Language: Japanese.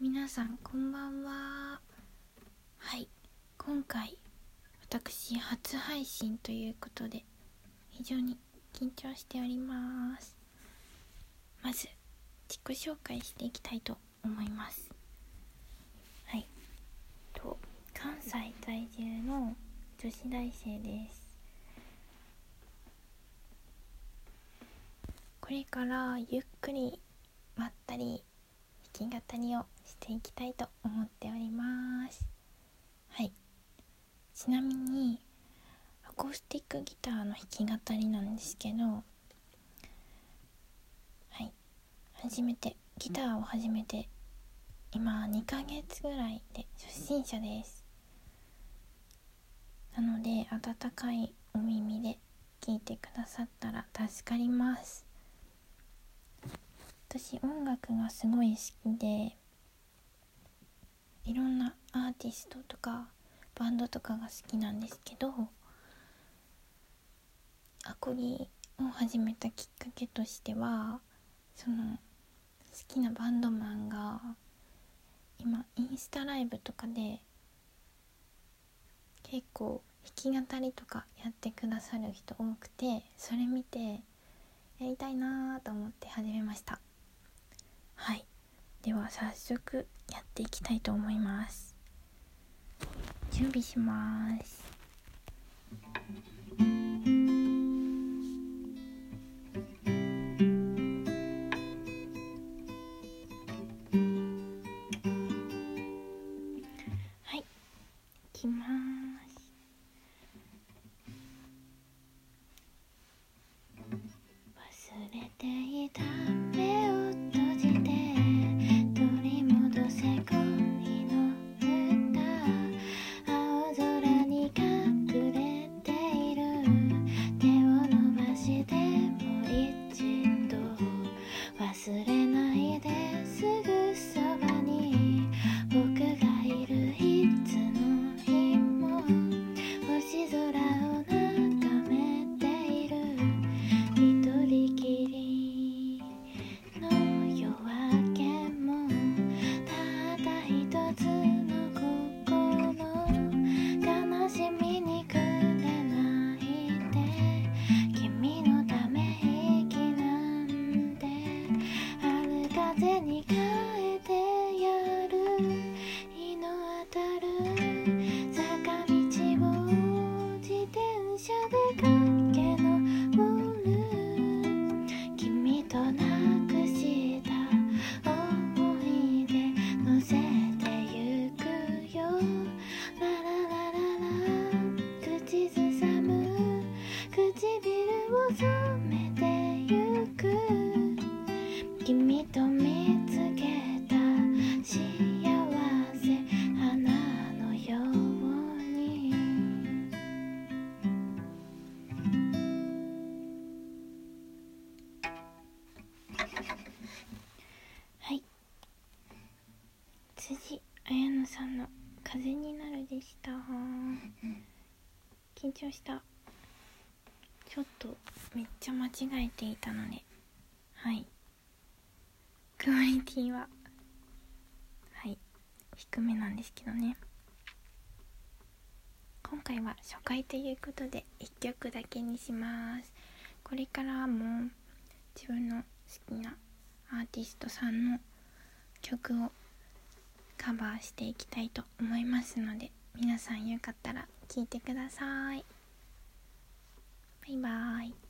皆さんこんばんは。はい。今回私初配信ということで非常に緊張しております。まず自己紹介していきたいと思います。はい。と関西在住の女子大生です。これからゆっくりまったりき語りをしていきたいと思っております。はい。ちなみにアコースティックギターの弾き語りなんですけどはい。初めてギターを始めて今2ヶ月ぐらいで初心者です。なので温かいお耳で聞いてくださったら助かります。私音楽がすごい好きでいろんなアーティストとかバンドとかが好きなんですけどアコギを始めたきっかけとしてはその好きなバンドマンが今インスタライブとかで結構弾き語りとかやってくださる人多くてそれ見てやりたいなと思って始めました。はい。では早速やっていきたいと思います。準備します。はい。いきます。忘れえてやる。日の当たる。坂道を自転車で駆け上る君となくした思い出乗せてゆくよ。ラララララ。口ずさむ。唇を染辻彩乃さんの「風になる」でした。緊張した。ちょっとめっちゃ間違えていたので。はい。クオリティは。はい。低めなんですけどね。今回は初回ということで1曲だけにします。これからも自分の好きなアーティストさんの曲をカバーしていきたいと思いますので皆さんよかったら聴いてください。バイバーイ。